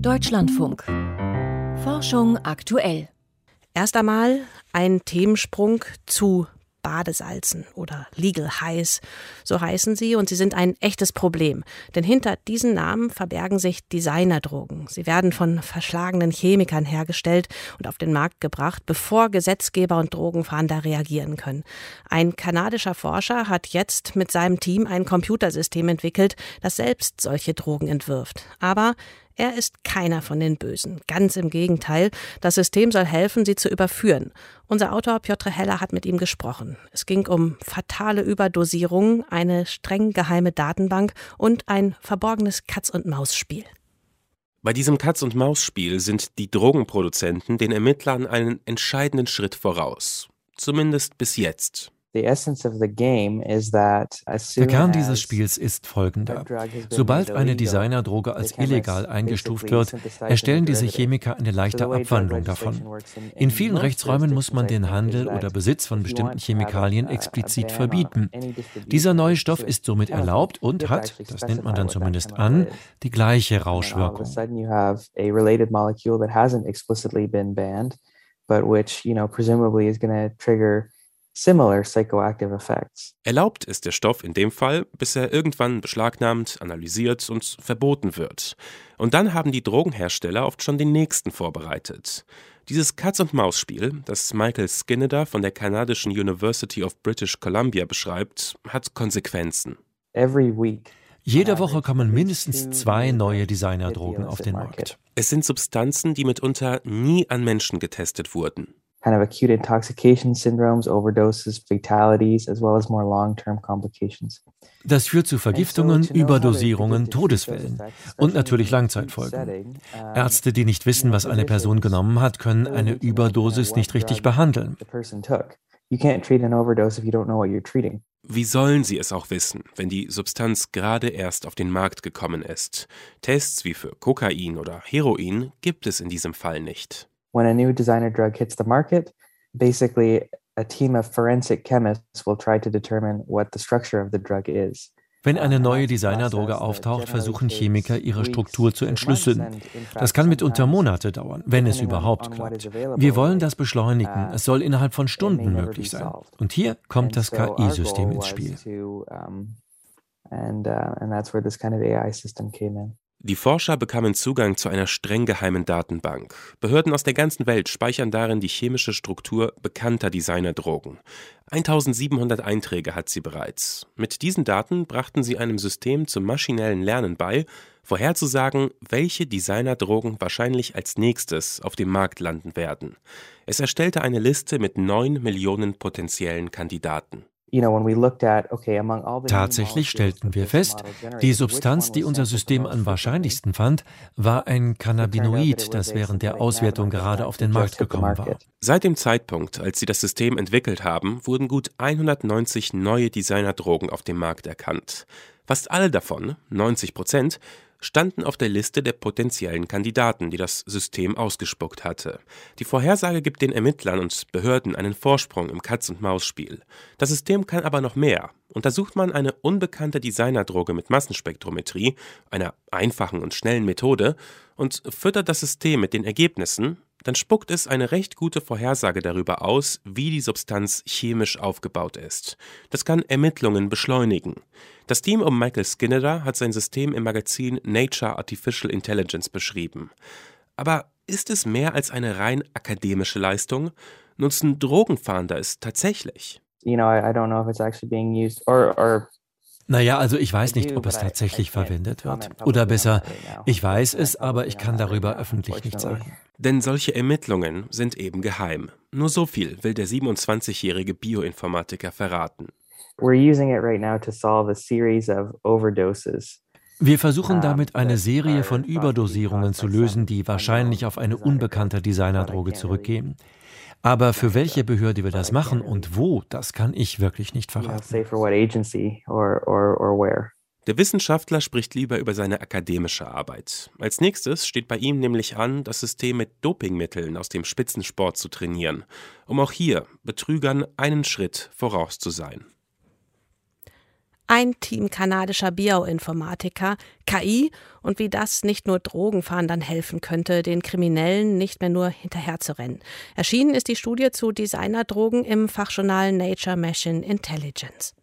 Deutschlandfunk. Forschung aktuell. Erst einmal ein Themensprung zu Badesalzen oder Legal Highs, so heißen sie, und sie sind ein echtes Problem. Denn hinter diesen Namen verbergen sich Designerdrogen. Sie werden von verschlagenen Chemikern hergestellt und auf den Markt gebracht, bevor Gesetzgeber und Drogenfahnder reagieren können. Ein kanadischer Forscher hat jetzt mit seinem Team ein Computersystem entwickelt, das selbst solche Drogen entwirft. Aber er ist keiner von den Bösen. Ganz im Gegenteil. Das System soll helfen, sie zu überführen. Unser Autor Piotr Heller hat mit ihm gesprochen. Es ging um fatale Überdosierungen, eine streng geheime Datenbank und ein verborgenes Katz-und-Maus-Spiel. Bei diesem Katz-und-Maus-Spiel sind die Drogenproduzenten den Ermittlern einen entscheidenden Schritt voraus. Zumindest bis jetzt. Der Kern dieses Spiels ist folgender. Sobald eine Designerdroge als illegal eingestuft wird, erstellen diese Chemiker eine leichte Abwandlung davon. In vielen Rechtsräumen muss man den Handel oder Besitz von bestimmten Chemikalien explizit verbieten. Dieser neue Stoff ist somit erlaubt und hat, das nennt man dann zumindest an, die gleiche Rauschwirkung. but which, you know, presumably is going to trigger similar psychoactive effects. Erlaubt ist der Stoff in dem Fall, bis er irgendwann beschlagnahmt, analysiert und verboten wird. Und dann haben die Drogenhersteller oft schon den nächsten vorbereitet. Dieses Katz-und-Maus-Spiel, das Michael Skinner von der kanadischen University of British Columbia beschreibt, hat Konsequenzen. Jede Woche kommen mindestens zwei neue Designerdrogen auf den Markt. Es sind Substanzen, die mitunter nie an Menschen getestet wurden kind of acute intoxication syndromes, overdoses, fatalities, as well as more long-term complications. Das führt zu Vergiftungen, Überdosierungen, Todesfällen und natürlich Langzeitfolgen. Ärzte, die nicht wissen, was eine Person genommen hat, können eine Überdosis nicht richtig behandeln. Wie sollen sie es auch wissen, wenn die Substanz gerade erst auf den Markt gekommen ist? Tests wie für Kokain oder Heroin gibt es in diesem Fall nicht when a new designer drug hits the market, basically a team of forensic chemists will try to determine what the structure of the drug is. Wenn eine neue Designerdroge auftaucht, versuchen Chemiker, ihre Struktur zu entschlüsseln. Das kann mitunter Monate dauern, wenn es überhaupt klappt. Wir wollen das beschleunigen. Es soll innerhalb von Stunden möglich sein. Und hier kommt das KI-System ins Spiel. And, uh, and that's where this kind of AI system came in. Die Forscher bekamen Zugang zu einer streng geheimen Datenbank. Behörden aus der ganzen Welt speichern darin die chemische Struktur bekannter Designerdrogen. 1700 Einträge hat sie bereits. Mit diesen Daten brachten sie einem System zum maschinellen Lernen bei, vorherzusagen, welche Designerdrogen wahrscheinlich als nächstes auf dem Markt landen werden. Es erstellte eine Liste mit neun Millionen potenziellen Kandidaten. Tatsächlich stellten wir fest, die Substanz, die unser System am wahrscheinlichsten fand, war ein Cannabinoid, das während der Auswertung gerade auf den Markt gekommen war. Seit dem Zeitpunkt, als sie das System entwickelt haben, wurden gut 190 neue Designerdrogen auf dem Markt erkannt. Fast alle davon, 90 Prozent, standen auf der Liste der potenziellen Kandidaten, die das System ausgespuckt hatte. Die Vorhersage gibt den Ermittlern und Behörden einen Vorsprung im Katz-und-Maus-Spiel. Das System kann aber noch mehr. Untersucht man eine unbekannte Designerdroge mit Massenspektrometrie, einer einfachen und schnellen Methode, und füttert das System mit den Ergebnissen, dann spuckt es eine recht gute Vorhersage darüber aus, wie die Substanz chemisch aufgebaut ist. Das kann Ermittlungen beschleunigen. Das Team um Michael Skinner hat sein System im Magazin Nature Artificial Intelligence beschrieben. Aber ist es mehr als eine rein akademische Leistung? Nutzen Drogenfahnder es tatsächlich? You know, I, I don't know if it's actually being used or, or naja, also ich weiß nicht, ob es tatsächlich verwendet wird. Oder besser, ich weiß es, aber ich kann darüber öffentlich nichts sagen. Denn solche Ermittlungen sind eben geheim. Nur so viel will der 27-jährige Bioinformatiker verraten. Wir versuchen damit eine Serie von Überdosierungen zu lösen, die wahrscheinlich auf eine unbekannte Designerdroge zurückgehen. Aber für welche Behörde wir das machen und wo, das kann ich wirklich nicht verraten. Der Wissenschaftler spricht lieber über seine akademische Arbeit. Als nächstes steht bei ihm nämlich an, das System mit Dopingmitteln aus dem Spitzensport zu trainieren, um auch hier Betrügern einen Schritt voraus zu sein. Ein Team kanadischer Bioinformatiker, KI und wie das nicht nur Drogenfahndern helfen könnte, den Kriminellen nicht mehr nur hinterherzurennen. Erschienen ist die Studie zu Designerdrogen im Fachjournal Nature Machine Intelligence.